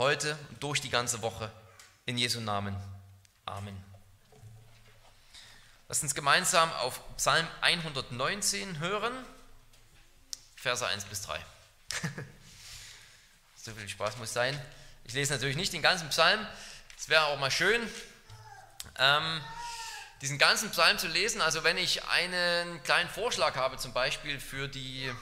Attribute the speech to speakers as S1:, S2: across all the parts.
S1: heute und durch die ganze Woche. In Jesu Namen. Amen. Lasst uns gemeinsam auf Psalm 119 hören, Verse 1 bis 3. so viel Spaß muss sein. Ich lese natürlich nicht den ganzen Psalm, es wäre auch mal schön, ähm, diesen ganzen Psalm zu lesen. Also wenn ich einen kleinen Vorschlag habe, zum Beispiel für die,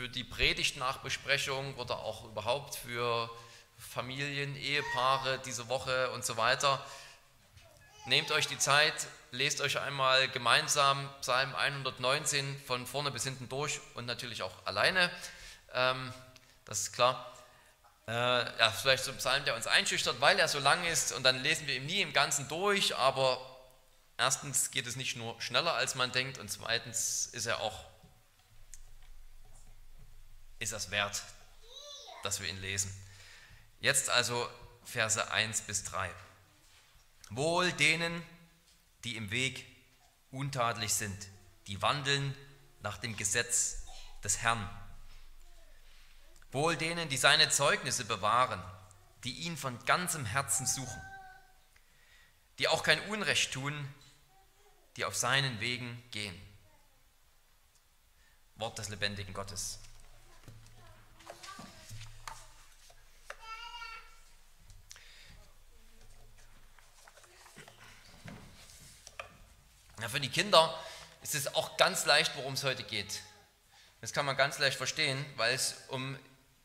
S1: für die Predigtnachbesprechung oder auch überhaupt für Familien, Ehepaare diese Woche und so weiter, nehmt euch die Zeit, lest euch einmal gemeinsam Psalm 119 von vorne bis hinten durch und natürlich auch alleine. Ähm, das ist klar. Äh, ja, vielleicht so ein Psalm, der uns einschüchtert, weil er so lang ist und dann lesen wir ihn nie im Ganzen durch, aber erstens geht es nicht nur schneller, als man denkt und zweitens ist er auch, ist es wert, dass wir ihn lesen. Jetzt also Verse 1 bis 3. Wohl denen, die im Weg untadelig sind, die wandeln nach dem Gesetz des Herrn Wohl denen, die seine Zeugnisse bewahren, die ihn von ganzem Herzen suchen, die auch kein Unrecht tun, die auf seinen Wegen gehen. Wort des lebendigen Gottes. Ja, für die Kinder ist es auch ganz leicht, worum es heute geht. Das kann man ganz leicht verstehen, weil es um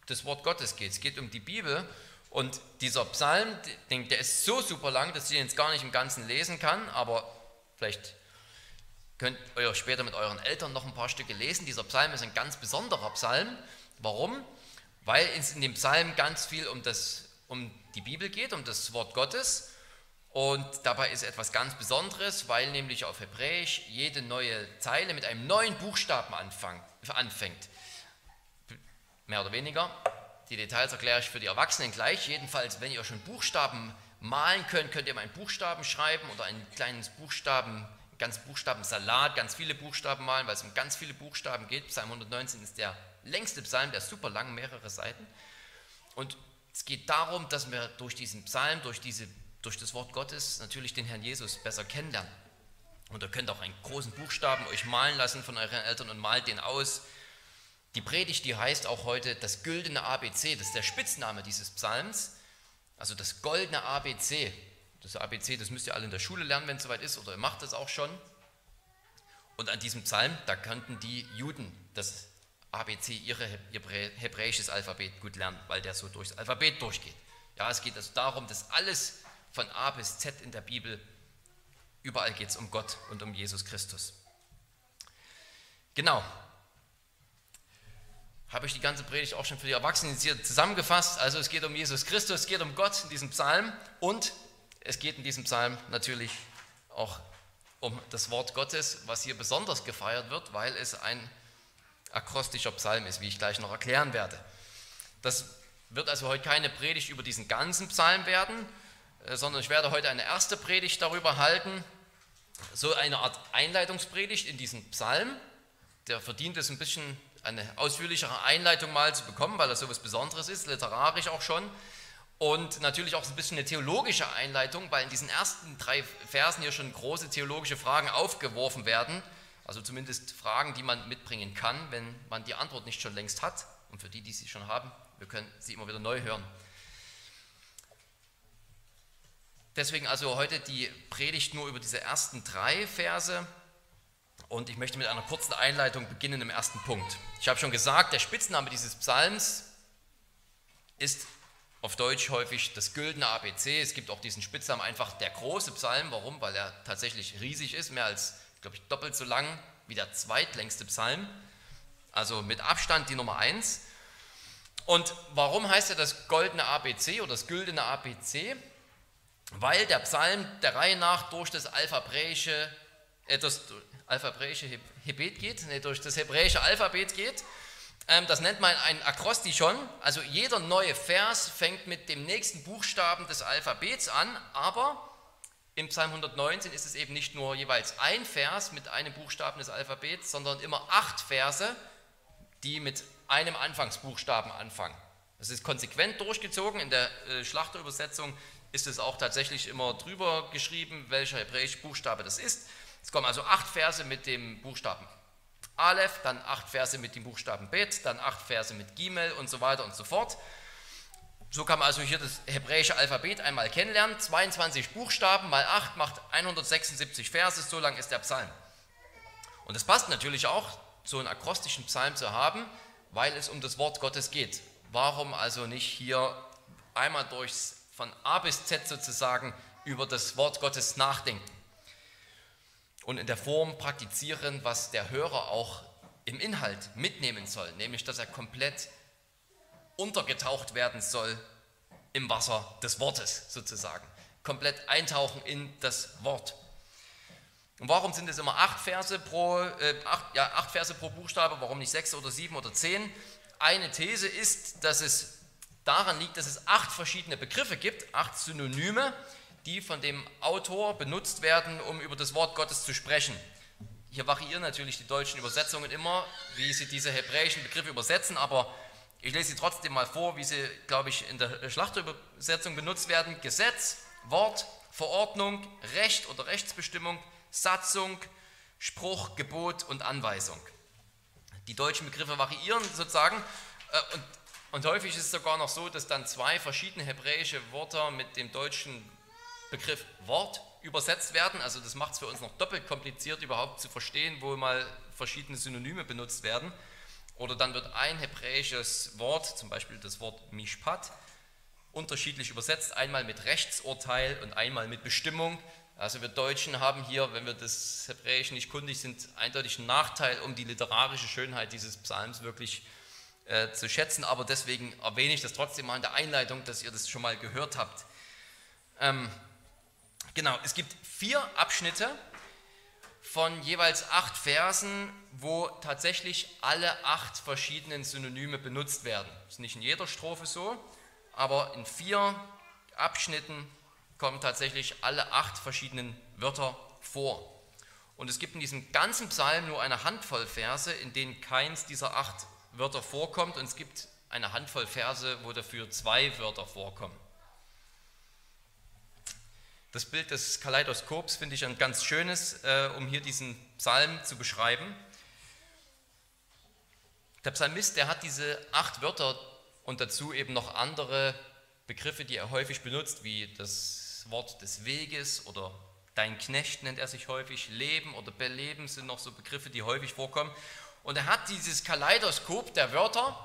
S1: das Wort Gottes geht. Es geht um die Bibel. Und dieser Psalm, der ist so super lang, dass ich ihn jetzt gar nicht im Ganzen lesen kann, aber vielleicht könnt ihr später mit euren Eltern noch ein paar Stücke lesen. Dieser Psalm ist ein ganz besonderer Psalm. Warum? Weil es in dem Psalm ganz viel um, das, um die Bibel geht, um das Wort Gottes. Und dabei ist etwas ganz Besonderes, weil nämlich auf Hebräisch jede neue Zeile mit einem neuen Buchstaben anfängt mehr oder weniger. Die Details erkläre ich für die Erwachsenen gleich. Jedenfalls, wenn ihr schon Buchstaben malen könnt, könnt ihr mal einen Buchstaben schreiben oder ein kleines Buchstaben, ganz Buchstabensalat, ganz viele Buchstaben malen, weil es um ganz viele Buchstaben geht. Psalm 119 ist der längste Psalm, der ist super lang, mehrere Seiten. Und es geht darum, dass wir durch diesen Psalm, durch, diese, durch das Wort Gottes natürlich den Herrn Jesus besser kennenlernen. Und ihr könnt auch einen großen Buchstaben euch malen lassen von euren Eltern und malt den aus die Predigt, die heißt auch heute das güldene ABC, das ist der Spitzname dieses Psalms, also das goldene ABC. Das ABC, das müsst ihr alle in der Schule lernen, wenn es soweit ist, oder ihr macht das auch schon. Und an diesem Psalm, da könnten die Juden das ABC, ihr hebräisches Alphabet gut lernen, weil der so durchs Alphabet durchgeht. Ja, es geht also darum, dass alles von A bis Z in der Bibel, überall geht es um Gott und um Jesus Christus. Genau, habe ich die ganze Predigt auch schon für die Erwachsenen hier zusammengefasst. Also es geht um Jesus Christus, es geht um Gott in diesem Psalm und es geht in diesem Psalm natürlich auch um das Wort Gottes, was hier besonders gefeiert wird, weil es ein akrostischer Psalm ist, wie ich gleich noch erklären werde. Das wird also heute keine Predigt über diesen ganzen Psalm werden, sondern ich werde heute eine erste Predigt darüber halten, so eine Art Einleitungspredigt in diesen Psalm. Der verdient es ein bisschen eine ausführlichere Einleitung mal zu bekommen, weil das so etwas Besonderes ist, literarisch auch schon. Und natürlich auch ein bisschen eine theologische Einleitung, weil in diesen ersten drei Versen hier schon große theologische Fragen aufgeworfen werden. Also zumindest Fragen, die man mitbringen kann, wenn man die Antwort nicht schon längst hat. Und für die, die sie schon haben, wir können sie immer wieder neu hören. Deswegen also heute die Predigt nur über diese ersten drei Verse. Und ich möchte mit einer kurzen Einleitung beginnen im ersten Punkt. Ich habe schon gesagt, der Spitzname dieses Psalms ist auf Deutsch häufig das güldene ABC. Es gibt auch diesen Spitznamen einfach der große Psalm. Warum? Weil er tatsächlich riesig ist, mehr als, glaube ich, doppelt so lang wie der zweitlängste Psalm. Also mit Abstand die Nummer 1. Und warum heißt er das goldene ABC oder das güldene ABC? Weil der Psalm der Reihe nach durch das alphabräische, äh, das, alphabräische Hebet geht, nee, durch das hebräische Alphabet geht. Ähm, das nennt man ein Akrostichon. Also jeder neue Vers fängt mit dem nächsten Buchstaben des Alphabets an, aber im Psalm 119 ist es eben nicht nur jeweils ein Vers mit einem Buchstaben des Alphabets, sondern immer acht Verse, die mit einem Anfangsbuchstaben anfangen. Das ist konsequent durchgezogen. In der äh, Schlachterübersetzung ist es auch tatsächlich immer drüber geschrieben, welcher hebräische Buchstabe das ist. Es kommen also acht Verse mit dem Buchstaben Aleph, dann acht Verse mit dem Buchstaben Bet, dann acht Verse mit Gimel und so weiter und so fort. So kann man also hier das hebräische Alphabet einmal kennenlernen. 22 Buchstaben mal 8 macht 176 Verse, so lang ist der Psalm. Und es passt natürlich auch, so einen akrostischen Psalm zu haben, weil es um das Wort Gottes geht. Warum also nicht hier einmal durchs von A bis Z sozusagen über das Wort Gottes nachdenken und in der Form praktizieren, was der Hörer auch im Inhalt mitnehmen soll, nämlich dass er komplett untergetaucht werden soll im Wasser des Wortes sozusagen, komplett eintauchen in das Wort. Und warum sind es immer acht Verse pro, äh, acht, ja, acht Verse pro Buchstabe, warum nicht sechs oder sieben oder zehn? Eine These ist, dass es daran liegt, dass es acht verschiedene Begriffe gibt, acht Synonyme, die von dem Autor benutzt werden, um über das Wort Gottes zu sprechen. Hier variieren natürlich die deutschen Übersetzungen immer, wie sie diese hebräischen Begriffe übersetzen, aber ich lese sie trotzdem mal vor, wie sie, glaube ich, in der Schlachterübersetzung benutzt werden. Gesetz, Wort, Verordnung, Recht oder Rechtsbestimmung, Satzung, Spruch, Gebot und Anweisung. Die deutschen Begriffe variieren sozusagen äh, und, und häufig ist es sogar noch so, dass dann zwei verschiedene hebräische Wörter mit dem deutschen Begriff Wort übersetzt werden. Also das macht es für uns noch doppelt kompliziert, überhaupt zu verstehen, wo mal verschiedene Synonyme benutzt werden. Oder dann wird ein hebräisches Wort, zum Beispiel das Wort Mishpat, unterschiedlich übersetzt, einmal mit Rechtsurteil und einmal mit Bestimmung. Also wir Deutschen haben hier, wenn wir das Hebräische nicht kundig sind, eindeutig einen Nachteil, um die literarische Schönheit dieses Psalms wirklich äh, zu schätzen. Aber deswegen erwähne ich das trotzdem mal in der Einleitung, dass ihr das schon mal gehört habt. Ähm, genau, es gibt vier Abschnitte von jeweils acht Versen, wo tatsächlich alle acht verschiedenen Synonyme benutzt werden. Das ist nicht in jeder Strophe so, aber in vier Abschnitten kommen tatsächlich alle acht verschiedenen Wörter vor. Und es gibt in diesem ganzen Psalm nur eine Handvoll Verse, in denen keins dieser acht Wörter vorkommt, und es gibt eine Handvoll Verse, wo dafür zwei Wörter vorkommen. Das Bild des Kaleidoskops finde ich ein ganz schönes, äh, um hier diesen Psalm zu beschreiben. Der Psalmist, der hat diese acht Wörter und dazu eben noch andere Begriffe, die er häufig benutzt, wie das Wort des Weges oder dein Knecht nennt er sich häufig, Leben oder Beleben sind noch so Begriffe, die häufig vorkommen. Und er hat dieses Kaleidoskop der Wörter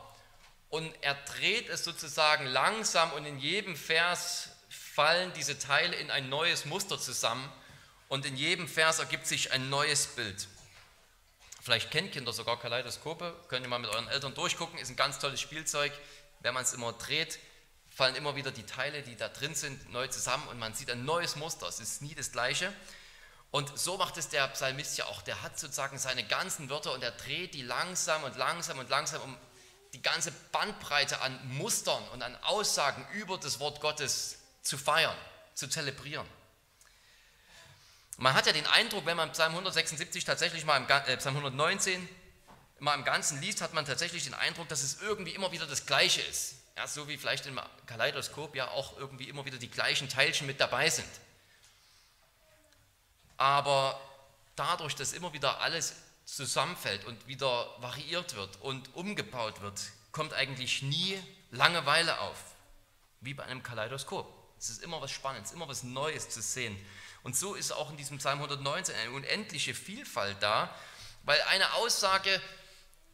S1: und er dreht es sozusagen langsam und in jedem Vers fallen diese Teile in ein neues Muster zusammen und in jedem Vers ergibt sich ein neues Bild. Vielleicht kennen Kinder sogar Kaleidoskope, könnt ihr mal mit euren Eltern durchgucken, ist ein ganz tolles Spielzeug. Wenn man es immer dreht, fallen immer wieder die Teile, die da drin sind, neu zusammen und man sieht ein neues Muster. Es ist nie das gleiche. Und so macht es der Psalmist ja auch. Der hat sozusagen seine ganzen Wörter und er dreht die langsam und langsam und langsam, um die ganze Bandbreite an Mustern und an Aussagen über das Wort Gottes zu feiern, zu zelebrieren. Man hat ja den Eindruck, wenn man Psalm 176 tatsächlich mal im äh, Psalm 119 mal im Ganzen liest, hat man tatsächlich den Eindruck, dass es irgendwie immer wieder das Gleiche ist. Ja, so wie vielleicht im Kaleidoskop ja auch irgendwie immer wieder die gleichen Teilchen mit dabei sind. Aber dadurch, dass immer wieder alles zusammenfällt und wieder variiert wird und umgebaut wird, kommt eigentlich nie Langeweile auf, wie bei einem Kaleidoskop. Es ist immer was Spannendes, immer was Neues zu sehen. Und so ist auch in diesem Psalm 119 eine unendliche Vielfalt da, weil eine Aussage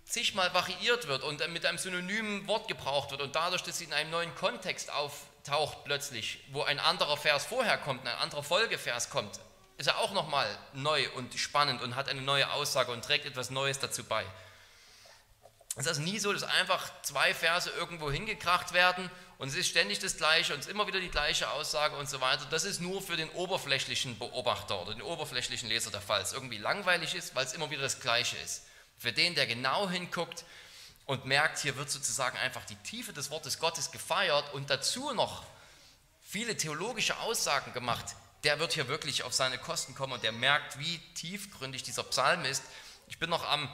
S1: zigmal variiert wird und mit einem synonymen Wort gebraucht wird und dadurch, dass sie in einem neuen Kontext auftaucht plötzlich, wo ein anderer Vers vorher kommt, ein anderer Folgevers kommt, ist er auch nochmal neu und spannend und hat eine neue Aussage und trägt etwas Neues dazu bei. Es ist also nie so, dass einfach zwei Verse irgendwo hingekracht werden und es ist ständig das Gleiche und es ist immer wieder die gleiche Aussage und so weiter. Das ist nur für den oberflächlichen Beobachter oder den oberflächlichen Leser der Fall. Es irgendwie langweilig ist, weil es immer wieder das Gleiche ist. Für den, der genau hinguckt und merkt, hier wird sozusagen einfach die Tiefe des Wortes Gottes gefeiert und dazu noch viele theologische Aussagen gemacht, der wird hier wirklich auf seine Kosten kommen und der merkt, wie tiefgründig dieser Psalm ist. Ich bin noch am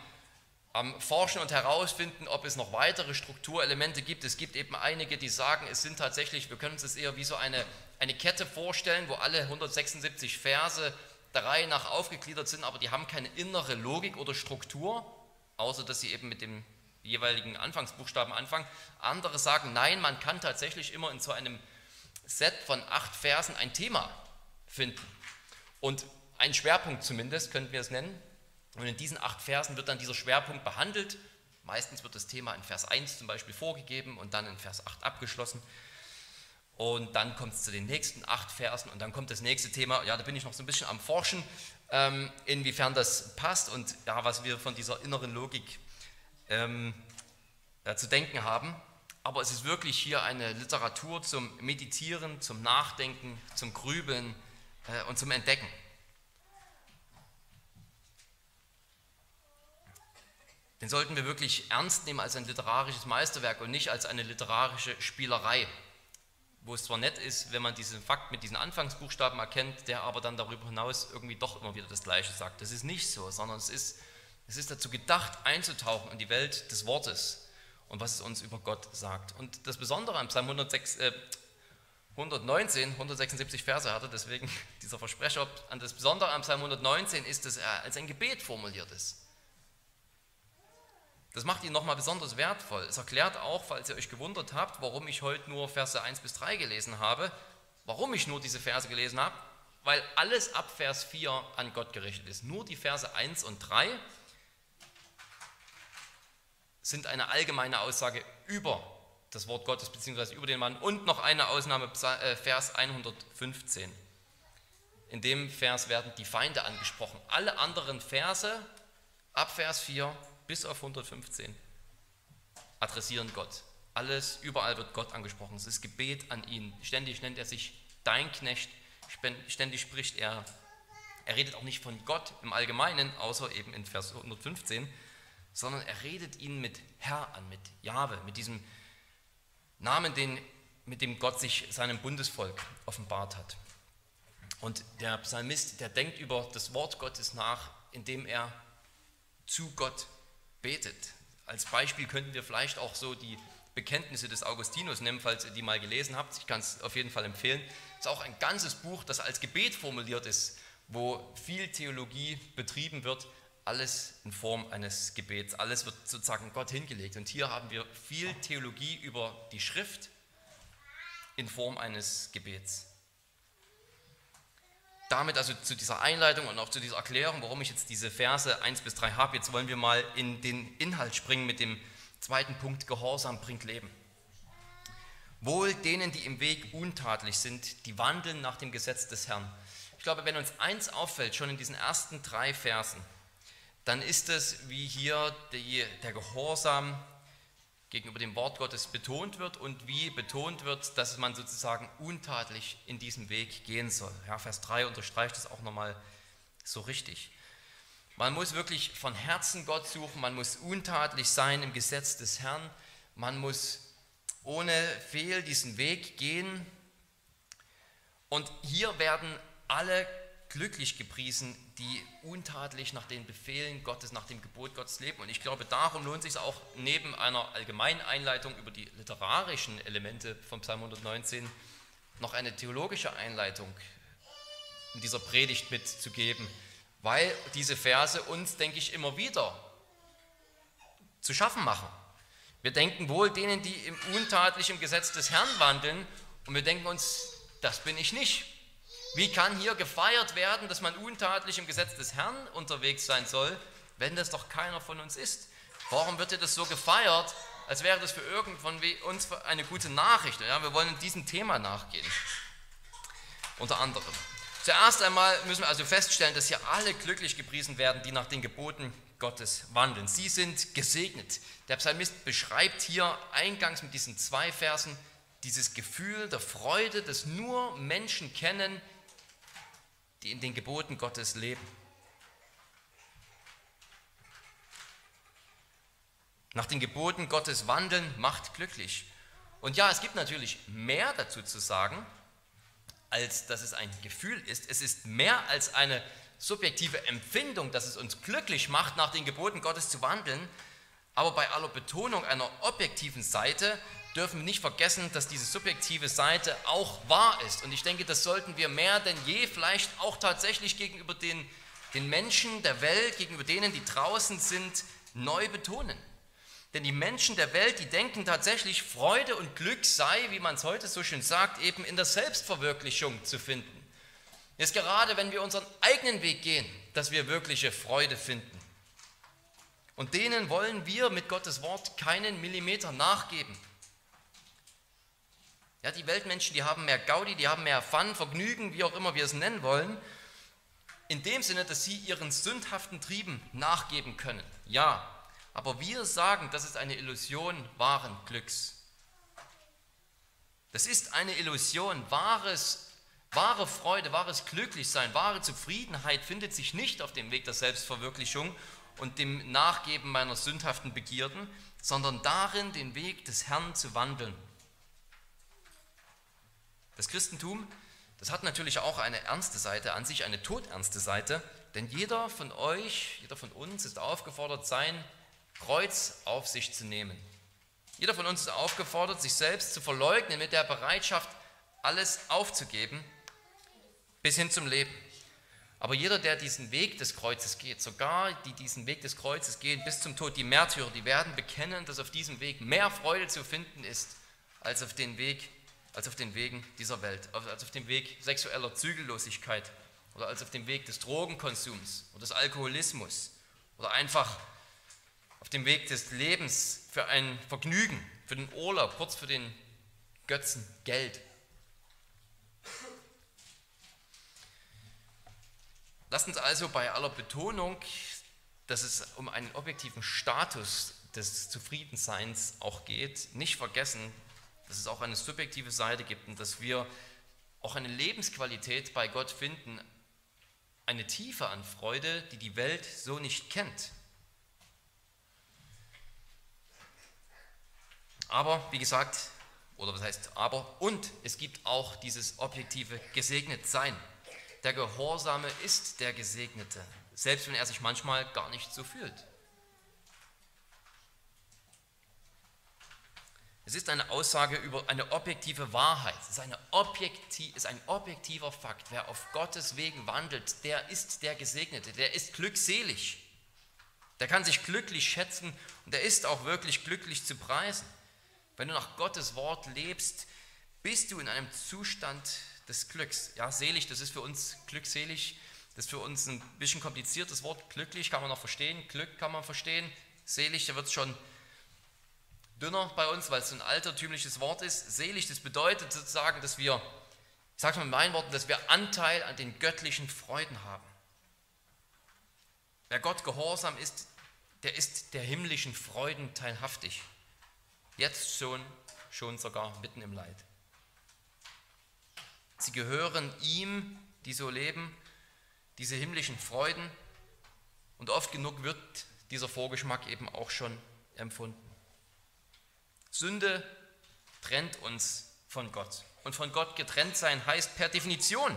S1: am Forschen und Herausfinden, ob es noch weitere Strukturelemente gibt. Es gibt eben einige, die sagen, es sind tatsächlich, wir können uns das eher wie so eine, eine Kette vorstellen, wo alle 176 Verse der Reihe nach aufgegliedert sind, aber die haben keine innere Logik oder Struktur, außer dass sie eben mit dem jeweiligen Anfangsbuchstaben anfangen. Andere sagen, nein, man kann tatsächlich immer in so einem Set von acht Versen ein Thema finden. Und einen Schwerpunkt zumindest, könnten wir es nennen. Und in diesen acht Versen wird dann dieser Schwerpunkt behandelt. Meistens wird das Thema in Vers 1 zum Beispiel vorgegeben und dann in Vers 8 abgeschlossen. Und dann kommt es zu den nächsten acht Versen und dann kommt das nächste Thema. Ja, da bin ich noch so ein bisschen am Forschen, ähm, inwiefern das passt und ja, was wir von dieser inneren Logik ähm, ja, zu denken haben. Aber es ist wirklich hier eine Literatur zum Meditieren, zum Nachdenken, zum Grübeln und zum Entdecken. Den sollten wir wirklich ernst nehmen als ein literarisches Meisterwerk und nicht als eine literarische Spielerei, wo es zwar nett ist, wenn man diesen Fakt mit diesen Anfangsbuchstaben erkennt, der aber dann darüber hinaus irgendwie doch immer wieder das Gleiche sagt. Das ist nicht so, sondern es ist, es ist dazu gedacht, einzutauchen in die Welt des Wortes und was es uns über Gott sagt. Und das Besondere am Psalm 106, äh, 119, 176 Verse hatte, deswegen dieser Versprecher, an das Besondere am Psalm 119 ist, dass er als ein Gebet formuliert ist. Das macht ihn nochmal besonders wertvoll. Es erklärt auch, falls ihr euch gewundert habt, warum ich heute nur Verse 1 bis 3 gelesen habe, warum ich nur diese Verse gelesen habe, weil alles ab Vers 4 an Gott gerichtet ist. Nur die Verse 1 und 3 sind eine allgemeine Aussage über das Wort Gottes bzw. über den Mann und noch eine Ausnahme, äh, Vers 115. In dem Vers werden die Feinde angesprochen. Alle anderen Verse ab Vers 4 bis auf 115 adressieren Gott. Alles, überall wird Gott angesprochen. Es ist Gebet an ihn. Ständig nennt er sich dein Knecht. Ständig spricht er. Er redet auch nicht von Gott im Allgemeinen, außer eben in Vers 115, sondern er redet ihn mit Herr an, mit Jahwe, mit diesem Namen, den, mit dem Gott sich seinem Bundesvolk offenbart hat. Und der Psalmist, der denkt über das Wort Gottes nach, indem er zu Gott betet. Als Beispiel könnten wir vielleicht auch so die Bekenntnisse des Augustinus nehmen, falls ihr die mal gelesen habt. Ich kann es auf jeden Fall empfehlen. Es ist auch ein ganzes Buch, das als Gebet formuliert ist, wo viel Theologie betrieben wird, alles in Form eines Gebets. Alles wird sozusagen Gott hingelegt. Und hier haben wir viel Theologie über die Schrift in Form eines Gebets damit also zu dieser Einleitung und auch zu dieser Erklärung, warum ich jetzt diese Verse 1 bis 3 habe. Jetzt wollen wir mal in den Inhalt springen mit dem zweiten Punkt, Gehorsam bringt Leben. Wohl denen, die im Weg untadelig sind, die wandeln nach dem Gesetz des Herrn. Ich glaube, wenn uns eins auffällt, schon in diesen ersten drei Versen, dann ist es, wie hier die, der Gehorsam gegenüber dem Wort Gottes betont wird und wie betont wird, dass man sozusagen untadelig in diesem Weg gehen soll. Ja, Vers 3 unterstreicht das auch nochmal so richtig. Man muss wirklich von Herzen Gott suchen, man muss untadelig sein im Gesetz des Herrn, man muss ohne Fehl diesen Weg gehen. Und hier werden alle glücklich gepriesen, die untadelig nach den Befehlen Gottes, nach dem Gebot Gottes leben. Und ich glaube, darum lohnt es sich auch neben einer allgemeinen Einleitung über die literarischen Elemente von Psalm 119 noch eine theologische Einleitung in dieser Predigt mitzugeben, weil diese Verse uns, denke ich, immer wieder zu schaffen machen. Wir denken wohl denen, die im untadlichen Gesetz des Herrn wandeln, und wir denken uns, das bin ich nicht. Wie kann hier gefeiert werden, dass man untadelig im Gesetz des Herrn unterwegs sein soll, wenn das doch keiner von uns ist? Warum wird dir das so gefeiert, als wäre das für irgendwann uns eine gute Nachricht? Ja, wir wollen diesem Thema nachgehen. Unter anderem. Zuerst einmal müssen wir also feststellen, dass hier alle glücklich gepriesen werden, die nach den Geboten Gottes wandeln. Sie sind gesegnet. Der Psalmist beschreibt hier eingangs mit diesen zwei Versen dieses Gefühl der Freude, das nur Menschen kennen, die in den Geboten Gottes leben. Nach den Geboten Gottes wandeln macht glücklich. Und ja, es gibt natürlich mehr dazu zu sagen, als dass es ein Gefühl ist. Es ist mehr als eine subjektive Empfindung, dass es uns glücklich macht, nach den Geboten Gottes zu wandeln. Aber bei aller Betonung einer objektiven Seite dürfen wir nicht vergessen, dass diese subjektive Seite auch wahr ist. Und ich denke, das sollten wir mehr denn je vielleicht auch tatsächlich gegenüber den, den Menschen der Welt, gegenüber denen, die draußen sind, neu betonen. Denn die Menschen der Welt, die denken tatsächlich, Freude und Glück sei, wie man es heute so schön sagt, eben in der Selbstverwirklichung zu finden. Jetzt gerade, wenn wir unseren eigenen Weg gehen, dass wir wirkliche Freude finden. Und denen wollen wir mit Gottes Wort keinen Millimeter nachgeben. Ja, die Weltmenschen, die haben mehr Gaudi, die haben mehr Fun, Vergnügen, wie auch immer wir es nennen wollen. In dem Sinne, dass sie ihren sündhaften Trieben nachgeben können. Ja, aber wir sagen, das ist eine Illusion wahren Glücks. Das ist eine Illusion. Wahres, wahre Freude, wahres Glücklichsein, wahre Zufriedenheit findet sich nicht auf dem Weg der Selbstverwirklichung und dem Nachgeben meiner sündhaften Begierden, sondern darin, den Weg des Herrn zu wandeln. Das Christentum, das hat natürlich auch eine ernste Seite an sich, eine todernste Seite, denn jeder von euch, jeder von uns ist aufgefordert, sein Kreuz auf sich zu nehmen. Jeder von uns ist aufgefordert, sich selbst zu verleugnen mit der Bereitschaft, alles aufzugeben, bis hin zum Leben. Aber jeder, der diesen Weg des Kreuzes geht, sogar die diesen Weg des Kreuzes gehen bis zum Tod, die Märtyrer, die werden bekennen, dass auf diesem Weg mehr Freude zu finden ist, als auf den, Weg, als auf den Wegen dieser Welt, als auf dem Weg sexueller Zügellosigkeit oder als auf dem Weg des Drogenkonsums oder des Alkoholismus oder einfach auf dem Weg des Lebens für ein Vergnügen, für den Urlaub, kurz für den Götzen Geld. Lasst uns also bei aller Betonung, dass es um einen objektiven Status des Zufriedenseins auch geht, nicht vergessen, dass es auch eine subjektive Seite gibt und dass wir auch eine Lebensqualität bei Gott finden, eine Tiefe an Freude, die die Welt so nicht kennt. Aber wie gesagt, oder was heißt aber, und es gibt auch dieses objektive Gesegnetsein. Der Gehorsame ist der Gesegnete, selbst wenn er sich manchmal gar nicht so fühlt. Es ist eine Aussage über eine objektive Wahrheit. Es ist, eine objektiv, ist ein objektiver Fakt. Wer auf Gottes Wegen wandelt, der ist der Gesegnete, der ist glückselig. Der kann sich glücklich schätzen und der ist auch wirklich glücklich zu preisen. Wenn du nach Gottes Wort lebst, bist du in einem Zustand des Glücks. Ja, selig, das ist für uns glückselig. Das ist für uns ein bisschen kompliziertes Wort. Glücklich kann man noch verstehen, Glück kann man verstehen. Selig, da wird es schon dünner bei uns, weil es so ein altertümliches Wort ist. Selig, das bedeutet sozusagen, dass wir, ich sage mal in meinen Worten, dass wir Anteil an den göttlichen Freuden haben. Wer Gott gehorsam ist, der ist der himmlischen Freuden teilhaftig. Jetzt schon, schon sogar mitten im Leid. Sie gehören ihm, die so leben, diese himmlischen Freuden. Und oft genug wird dieser Vorgeschmack eben auch schon empfunden. Sünde trennt uns von Gott. Und von Gott getrennt sein heißt per Definition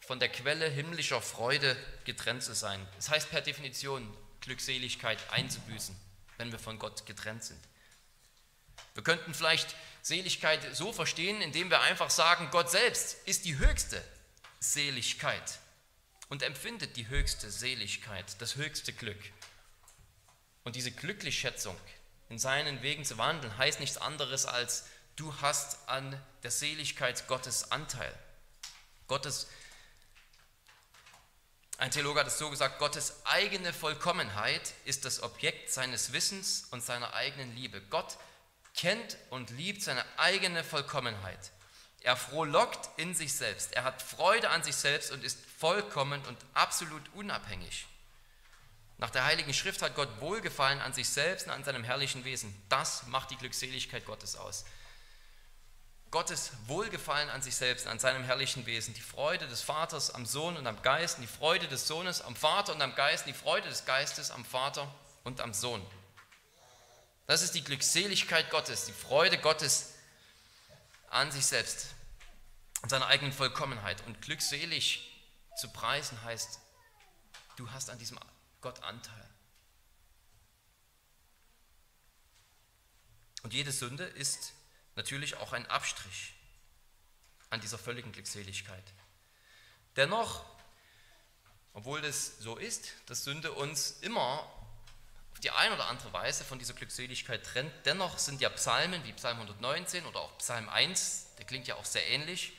S1: von der Quelle himmlischer Freude getrennt zu sein. Es das heißt per Definition Glückseligkeit einzubüßen, wenn wir von Gott getrennt sind. Wir könnten vielleicht Seligkeit so verstehen, indem wir einfach sagen, Gott selbst ist die höchste Seligkeit und empfindet die höchste Seligkeit, das höchste Glück. Und diese Glücklichschätzung in seinen Wegen zu wandeln, heißt nichts anderes als, du hast an der Seligkeit Gottes Anteil. Gottes, ein Theologe hat es so gesagt, Gottes eigene Vollkommenheit ist das Objekt seines Wissens und seiner eigenen Liebe. Gott kennt und liebt seine eigene Vollkommenheit. Er frohlockt in sich selbst. Er hat Freude an sich selbst und ist vollkommen und absolut unabhängig. Nach der Heiligen Schrift hat Gott Wohlgefallen an sich selbst und an seinem herrlichen Wesen. Das macht die Glückseligkeit Gottes aus. Gottes Wohlgefallen an sich selbst, an seinem herrlichen Wesen, die Freude des Vaters am Sohn und am Geist, die Freude des Sohnes am Vater und am Geist, die Freude des Geistes am Vater und am Sohn. Das ist die Glückseligkeit Gottes, die Freude Gottes an sich selbst, an seiner eigenen Vollkommenheit. Und glückselig zu preisen heißt, du hast an diesem Gott Anteil. Und jede Sünde ist natürlich auch ein Abstrich an dieser völligen Glückseligkeit. Dennoch, obwohl es so ist, dass Sünde uns immer auf die eine oder andere Weise von dieser Glückseligkeit trennt, dennoch sind ja Psalmen wie Psalm 119 oder auch Psalm 1, der klingt ja auch sehr ähnlich,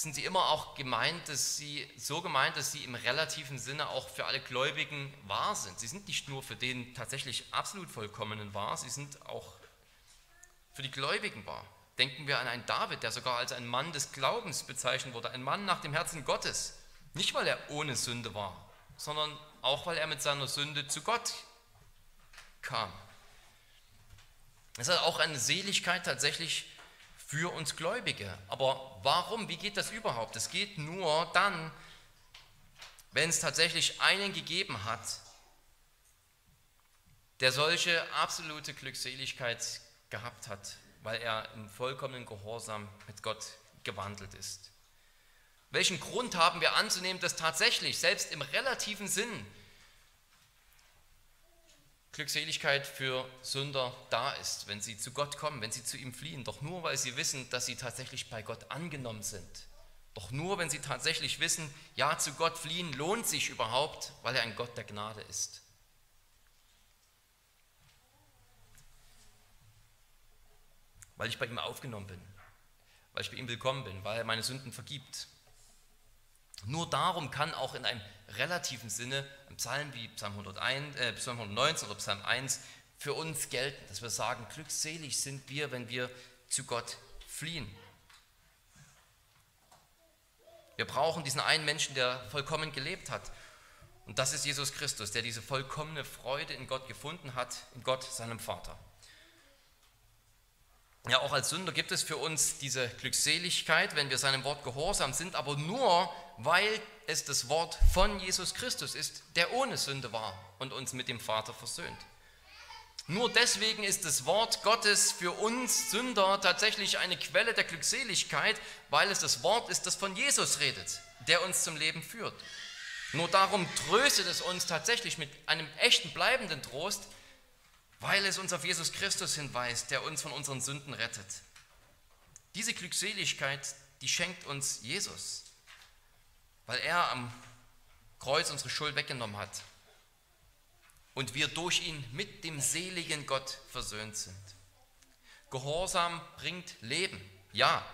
S1: sind sie immer auch gemeint, dass sie so gemeint, dass sie im relativen Sinne auch für alle Gläubigen wahr sind. Sie sind nicht nur für den tatsächlich absolut vollkommenen wahr, sie sind auch für die Gläubigen wahr. Denken wir an einen David, der sogar als ein Mann des Glaubens bezeichnet wurde, ein Mann nach dem Herzen Gottes. Nicht, weil er ohne Sünde war, sondern auch, weil er mit seiner Sünde zu Gott kam. Es hat auch eine Seligkeit tatsächlich für uns Gläubige. Aber warum? Wie geht das überhaupt? Es geht nur dann, wenn es tatsächlich einen gegeben hat, der solche absolute Glückseligkeit gehabt hat, weil er im vollkommenen Gehorsam mit Gott gewandelt ist. Welchen Grund haben wir anzunehmen, dass tatsächlich, selbst im relativen Sinn, Glückseligkeit für Sünder da ist, wenn sie zu Gott kommen, wenn sie zu ihm fliehen, doch nur, weil sie wissen, dass sie tatsächlich bei Gott angenommen sind. Doch nur, wenn sie tatsächlich wissen, ja, zu Gott fliehen lohnt sich überhaupt, weil er ein Gott der Gnade ist. Weil ich bei ihm aufgenommen bin, weil ich bei ihm willkommen bin, weil er meine Sünden vergibt. Nur darum kann auch in einem relativen Sinne ein Psalm wie Psalm, 101, äh, Psalm 119 oder Psalm 1 für uns gelten, dass wir sagen, glückselig sind wir, wenn wir zu Gott fliehen. Wir brauchen diesen einen Menschen, der vollkommen gelebt hat. Und das ist Jesus Christus, der diese vollkommene Freude in Gott gefunden hat, in Gott, seinem Vater. Ja, auch als Sünder gibt es für uns diese Glückseligkeit, wenn wir seinem Wort gehorsam sind, aber nur, weil es das Wort von Jesus Christus ist, der ohne Sünde war und uns mit dem Vater versöhnt. Nur deswegen ist das Wort Gottes für uns Sünder tatsächlich eine Quelle der Glückseligkeit, weil es das Wort ist, das von Jesus redet, der uns zum Leben führt. Nur darum tröstet es uns tatsächlich mit einem echten bleibenden Trost, weil es uns auf Jesus Christus hinweist, der uns von unseren Sünden rettet. Diese Glückseligkeit, die schenkt uns Jesus, weil er am Kreuz unsere Schuld weggenommen hat und wir durch ihn mit dem seligen Gott versöhnt sind. Gehorsam bringt Leben, ja.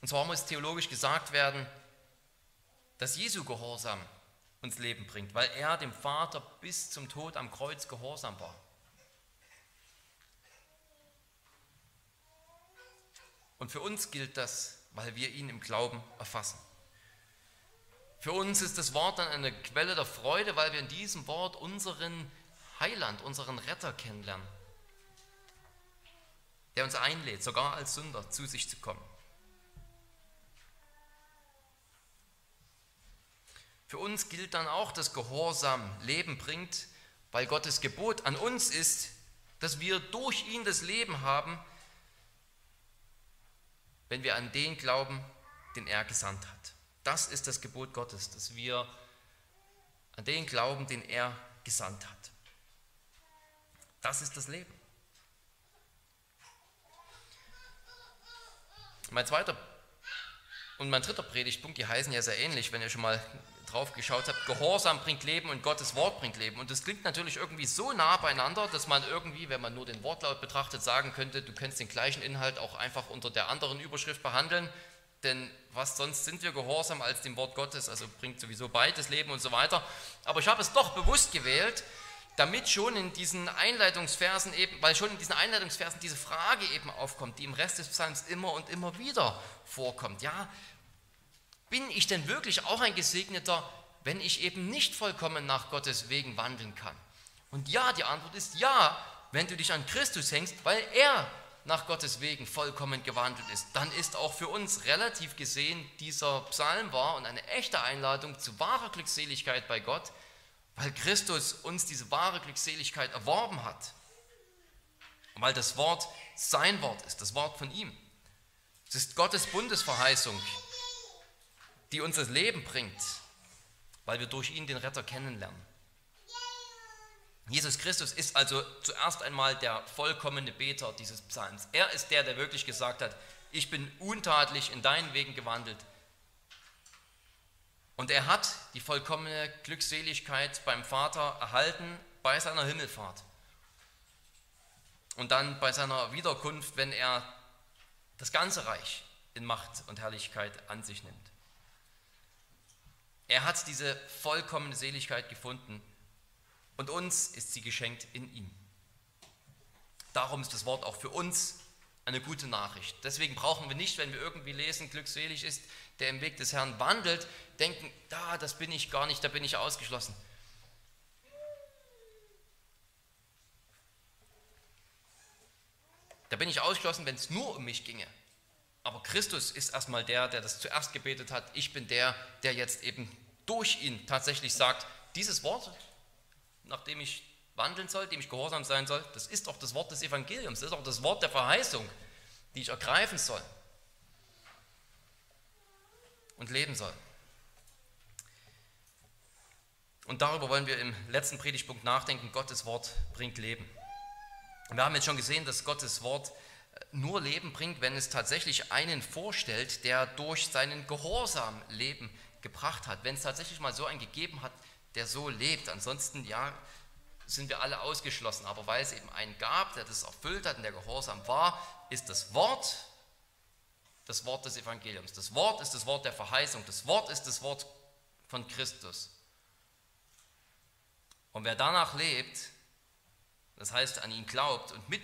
S1: Und zwar muss theologisch gesagt werden, dass Jesu Gehorsam uns Leben bringt, weil er dem Vater bis zum Tod am Kreuz gehorsam war. Und für uns gilt das, weil wir ihn im Glauben erfassen. Für uns ist das Wort dann eine Quelle der Freude, weil wir in diesem Wort unseren Heiland, unseren Retter kennenlernen, der uns einlädt, sogar als Sünder zu sich zu kommen. Für uns gilt dann auch, dass Gehorsam Leben bringt, weil Gottes Gebot an uns ist, dass wir durch ihn das Leben haben, wenn wir an den glauben, den er gesandt hat. Das ist das Gebot Gottes, dass wir an den glauben, den er gesandt hat. Das ist das Leben. Mein zweiter und mein dritter Predigtpunkt, die heißen ja sehr ähnlich, wenn ihr schon mal drauf geschaut habt, Gehorsam bringt Leben und Gottes Wort bringt Leben. Und das klingt natürlich irgendwie so nah beieinander, dass man irgendwie, wenn man nur den Wortlaut betrachtet, sagen könnte, du könntest den gleichen Inhalt auch einfach unter der anderen Überschrift behandeln. Denn was sonst sind wir gehorsam als dem Wort Gottes, also bringt sowieso beides Leben und so weiter. Aber ich habe es doch bewusst gewählt, damit schon in diesen Einleitungsversen eben, weil schon in diesen Einleitungsversen diese Frage eben aufkommt, die im Rest des Psalms immer und immer wieder vorkommt. Ja, bin ich denn wirklich auch ein Gesegneter, wenn ich eben nicht vollkommen nach Gottes Wegen wandeln kann? Und ja, die Antwort ist ja, wenn du dich an Christus hängst, weil er nach Gottes Wegen vollkommen gewandelt ist, dann ist auch für uns relativ gesehen dieser Psalm wahr und eine echte Einladung zu wahrer Glückseligkeit bei Gott, weil Christus uns diese wahre Glückseligkeit erworben hat. Und weil das Wort sein Wort ist, das Wort von ihm. Es ist Gottes Bundesverheißung, die uns das Leben bringt, weil wir durch ihn den Retter kennenlernen. Jesus Christus ist also zuerst einmal der vollkommene Beter dieses Psalms. Er ist der, der wirklich gesagt hat, ich bin untadelig in deinen Wegen gewandelt. Und er hat die vollkommene Glückseligkeit beim Vater erhalten bei seiner Himmelfahrt. Und dann bei seiner Wiederkunft, wenn er das ganze Reich in Macht und Herrlichkeit an sich nimmt. Er hat diese vollkommene Seligkeit gefunden und uns ist sie geschenkt in ihm. Darum ist das Wort auch für uns eine gute Nachricht. Deswegen brauchen wir nicht, wenn wir irgendwie lesen, glückselig ist, der im Weg des Herrn wandelt, denken, da, das bin ich gar nicht, da bin ich ausgeschlossen. Da bin ich ausgeschlossen, wenn es nur um mich ginge. Aber Christus ist erstmal der, der das zuerst gebetet hat. Ich bin der, der jetzt eben durch ihn tatsächlich sagt, dieses Wort, nach dem ich wandeln soll, dem ich gehorsam sein soll, das ist auch das Wort des Evangeliums, das ist auch das Wort der Verheißung, die ich ergreifen soll und leben soll. Und darüber wollen wir im letzten Predigtpunkt nachdenken. Gottes Wort bringt Leben. Wir haben jetzt schon gesehen, dass Gottes Wort äh, nur Leben bringt, wenn es tatsächlich einen vorstellt, der durch seinen Gehorsam Leben gebracht hat. Wenn es tatsächlich mal so einen gegeben hat, der so lebt. Ansonsten, ja, sind wir alle ausgeschlossen. Aber weil es eben einen gab, der das erfüllt hat und der gehorsam war, ist das Wort das Wort des Evangeliums. Das Wort ist das Wort der Verheißung. Das Wort ist das Wort von Christus. Und wer danach lebt, das heißt an ihn glaubt und mit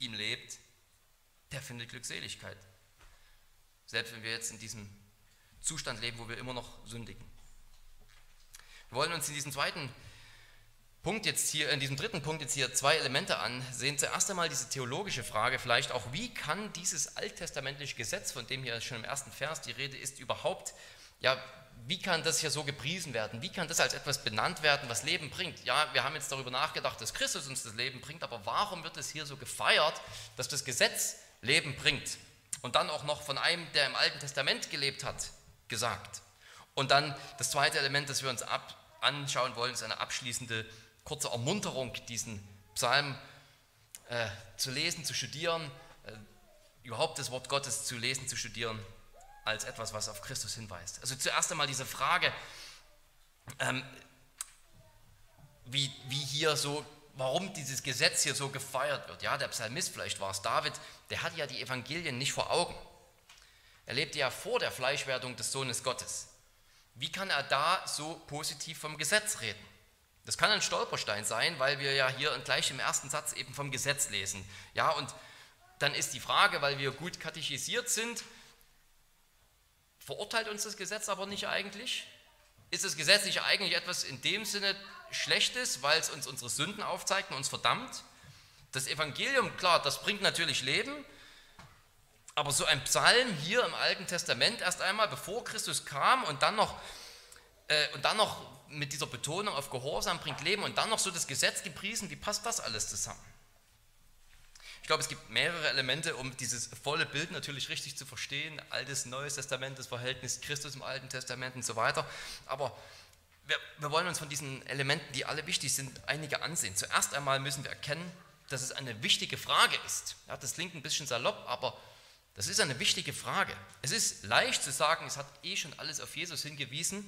S1: ihm lebt, der findet Glückseligkeit. Selbst wenn wir jetzt in diesem Zustand leben, wo wir immer noch sündigen. Wollen uns in diesem zweiten Punkt jetzt hier, in diesem dritten Punkt jetzt hier zwei Elemente ansehen. Zuerst einmal diese theologische Frage vielleicht auch, wie kann dieses alttestamentliche Gesetz, von dem hier schon im ersten Vers die Rede ist, überhaupt, ja, wie kann das hier so gepriesen werden? Wie kann das als etwas benannt werden, was Leben bringt? Ja, wir haben jetzt darüber nachgedacht, dass Christus uns das Leben bringt, aber warum wird es hier so gefeiert, dass das Gesetz Leben bringt? Und dann auch noch von einem, der im Alten Testament gelebt hat, gesagt. Und dann das zweite Element, das wir uns ab, anschauen wollen, ist eine abschließende kurze Ermunterung, diesen Psalm äh, zu lesen, zu studieren, äh, überhaupt das Wort Gottes zu lesen, zu studieren, als etwas, was auf Christus hinweist. Also zuerst einmal diese Frage, ähm, wie, wie hier so, warum dieses Gesetz hier so gefeiert wird. Ja, der Psalmist, vielleicht war es David, der hatte ja die Evangelien nicht vor Augen. Er lebte ja vor der Fleischwerdung des Sohnes Gottes. Wie kann er da so positiv vom Gesetz reden? Das kann ein Stolperstein sein, weil wir ja hier gleich im ersten Satz eben vom Gesetz lesen. Ja, und dann ist die Frage, weil wir gut katechisiert sind, verurteilt uns das Gesetz aber nicht eigentlich? Ist das Gesetz nicht eigentlich etwas in dem Sinne Schlechtes, weil es uns unsere Sünden aufzeigt und uns verdammt? Das Evangelium, klar, das bringt natürlich Leben, aber so ein Psalm hier im Alten Testament erst einmal, bevor Christus kam und dann noch, äh, und dann noch mit dieser Betonung auf Gehorsam bringt Leben und dann noch so das Gesetz gepriesen, wie passt das alles zusammen? Ich glaube, es gibt mehrere Elemente, um dieses volle Bild natürlich richtig zu verstehen. Altes, Neues Testament, das Verhältnis Christus im Alten Testament und so weiter. Aber wir, wir wollen uns von diesen Elementen, die alle wichtig sind, einige ansehen. Zuerst einmal müssen wir erkennen, dass es eine wichtige Frage ist. Ja, das klingt ein bisschen salopp, aber das ist eine wichtige Frage. Es ist leicht zu sagen, es hat eh schon alles auf Jesus hingewiesen,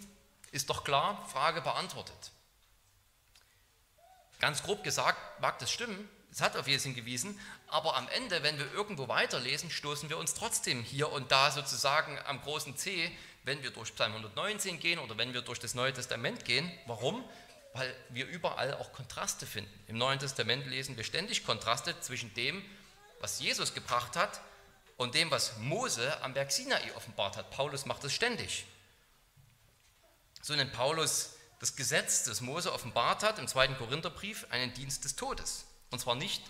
S1: ist doch klar, Frage beantwortet. Ganz grob gesagt mag das stimmen, es hat auf Jesus hingewiesen, aber am Ende, wenn wir irgendwo weiterlesen, stoßen wir uns trotzdem hier und da sozusagen am großen C, wenn wir durch Psalm 119 gehen oder wenn wir durch das Neue Testament gehen. Warum? Weil wir überall auch Kontraste finden. Im Neuen Testament lesen wir ständig Kontraste zwischen dem, was Jesus gebracht hat und dem, was Mose am Berg Sinai offenbart hat. Paulus macht das ständig. So nennt Paulus das Gesetz, das Mose offenbart hat im zweiten Korintherbrief, einen Dienst des Todes. Und zwar nicht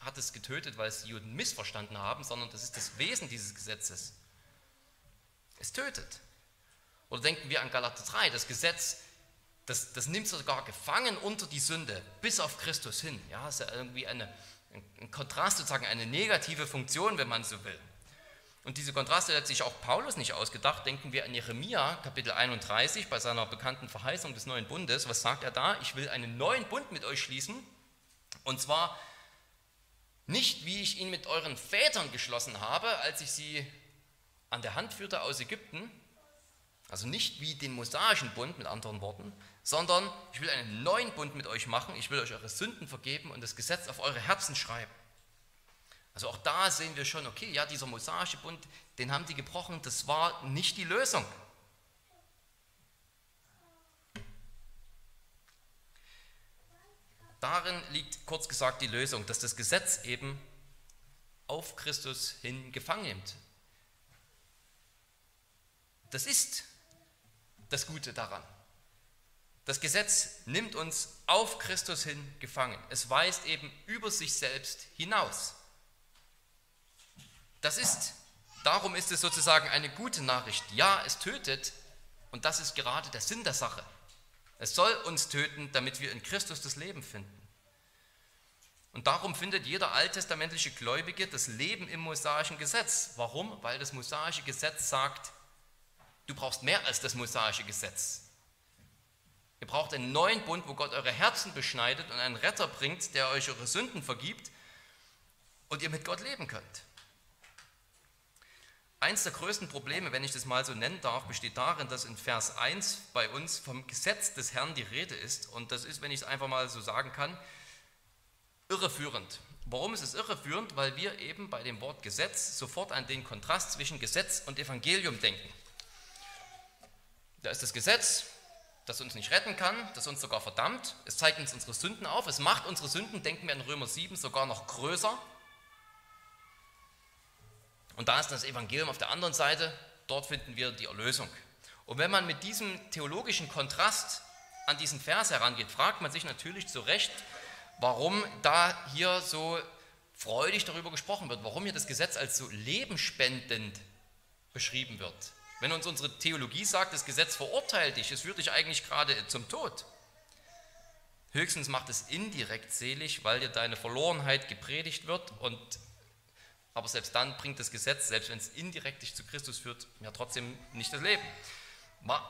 S1: hat es getötet, weil es die Juden missverstanden haben, sondern das ist das Wesen dieses Gesetzes. Es tötet. Oder denken wir an Galater 3, das Gesetz, das, das nimmt sogar gefangen unter die Sünde, bis auf Christus hin. Ja, ist ja irgendwie eine, ein Kontrast, sozusagen eine negative Funktion, wenn man so will. Und diese Kontraste hat sich auch Paulus nicht ausgedacht. Denken wir an Jeremia, Kapitel 31, bei seiner bekannten Verheißung des neuen Bundes. Was sagt er da? Ich will einen neuen Bund mit euch schließen. Und zwar nicht, wie ich ihn mit euren Vätern geschlossen habe, als ich sie an der Hand führte aus Ägypten. Also nicht wie den mosaischen Bund, mit anderen Worten, sondern ich will einen neuen Bund mit euch machen. Ich will euch eure Sünden vergeben und das Gesetz auf eure Herzen schreiben. Also auch da sehen wir schon, okay, ja, dieser mosaische Bund, den haben die gebrochen, das war nicht die Lösung. Darin liegt kurz gesagt die Lösung, dass das Gesetz eben auf Christus hin gefangen nimmt. Das ist das Gute daran. Das Gesetz nimmt uns auf Christus hin gefangen. Es weist eben über sich selbst hinaus. Das ist, darum ist es sozusagen eine gute Nachricht. Ja, es tötet und das ist gerade der Sinn der Sache. Es soll uns töten, damit wir in Christus das Leben finden. Und darum findet jeder alttestamentliche Gläubige das Leben im mosaischen Gesetz. Warum? Weil das mosaische Gesetz sagt, du brauchst mehr als das mosaische Gesetz. Ihr braucht einen neuen Bund, wo Gott eure Herzen beschneidet und einen Retter bringt, der euch eure Sünden vergibt und ihr mit Gott leben könnt. Eins der größten Probleme, wenn ich das mal so nennen darf, besteht darin, dass in Vers 1 bei uns vom Gesetz des Herrn die Rede ist. Und das ist, wenn ich es einfach mal so sagen kann, irreführend. Warum ist es irreführend? Weil wir eben bei dem Wort Gesetz sofort an den Kontrast zwischen Gesetz und Evangelium denken. Da ist das Gesetz, das uns nicht retten kann, das uns sogar verdammt. Es zeigt uns unsere Sünden auf. Es macht unsere Sünden, denken wir in Römer 7, sogar noch größer. Und da ist das Evangelium auf der anderen Seite, dort finden wir die Erlösung. Und wenn man mit diesem theologischen Kontrast an diesen Vers herangeht, fragt man sich natürlich zu Recht, warum da hier so freudig darüber gesprochen wird, warum hier das Gesetz als so lebenspendend beschrieben wird. Wenn uns unsere Theologie sagt, das Gesetz verurteilt dich, es führt dich eigentlich gerade zum Tod. Höchstens macht es indirekt selig, weil dir deine Verlorenheit gepredigt wird und aber selbst dann bringt das Gesetz, selbst wenn es indirekt dich zu Christus führt, ja trotzdem nicht das Leben.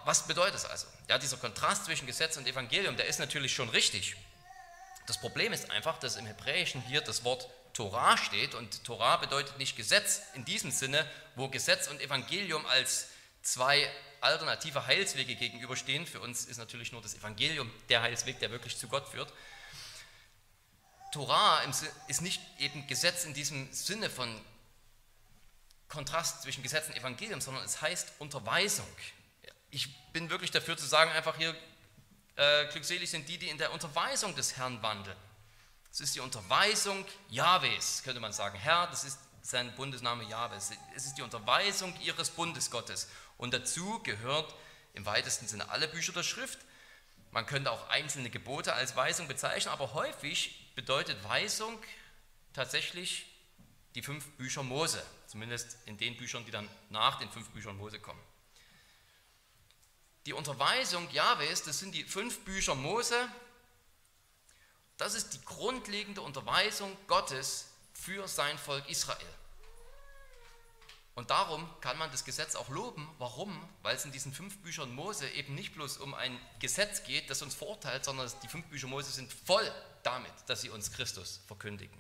S1: Was bedeutet das also? Ja, dieser Kontrast zwischen Gesetz und Evangelium, der ist natürlich schon richtig. Das Problem ist einfach, dass im Hebräischen hier das Wort Torah steht und Torah bedeutet nicht Gesetz in diesem Sinne, wo Gesetz und Evangelium als zwei alternative Heilswege gegenüberstehen. Für uns ist natürlich nur das Evangelium der Heilsweg, der wirklich zu Gott führt. Torah ist nicht eben Gesetz in diesem Sinne von Kontrast zwischen Gesetz und Evangelium, sondern es heißt Unterweisung. Ich bin wirklich dafür zu sagen, einfach hier, äh, glückselig sind die, die in der Unterweisung des Herrn wandeln. Es ist die Unterweisung Jahwes, könnte man sagen. Herr, das ist sein Bundesname Jahwes. Es ist die Unterweisung ihres Bundesgottes. Und dazu gehört im weitesten Sinne alle Bücher der Schrift. Man könnte auch einzelne Gebote als Weisung bezeichnen, aber häufig bedeutet Weisung tatsächlich die fünf Bücher Mose, zumindest in den Büchern, die dann nach den fünf Büchern Mose kommen. Die Unterweisung Jahwes, das sind die fünf Bücher Mose, das ist die grundlegende Unterweisung Gottes für sein Volk Israel. Und darum kann man das Gesetz auch loben. Warum? Weil es in diesen fünf Büchern Mose eben nicht bloß um ein Gesetz geht, das uns verurteilt, sondern die fünf Bücher Mose sind voll damit, dass sie uns Christus verkündigen.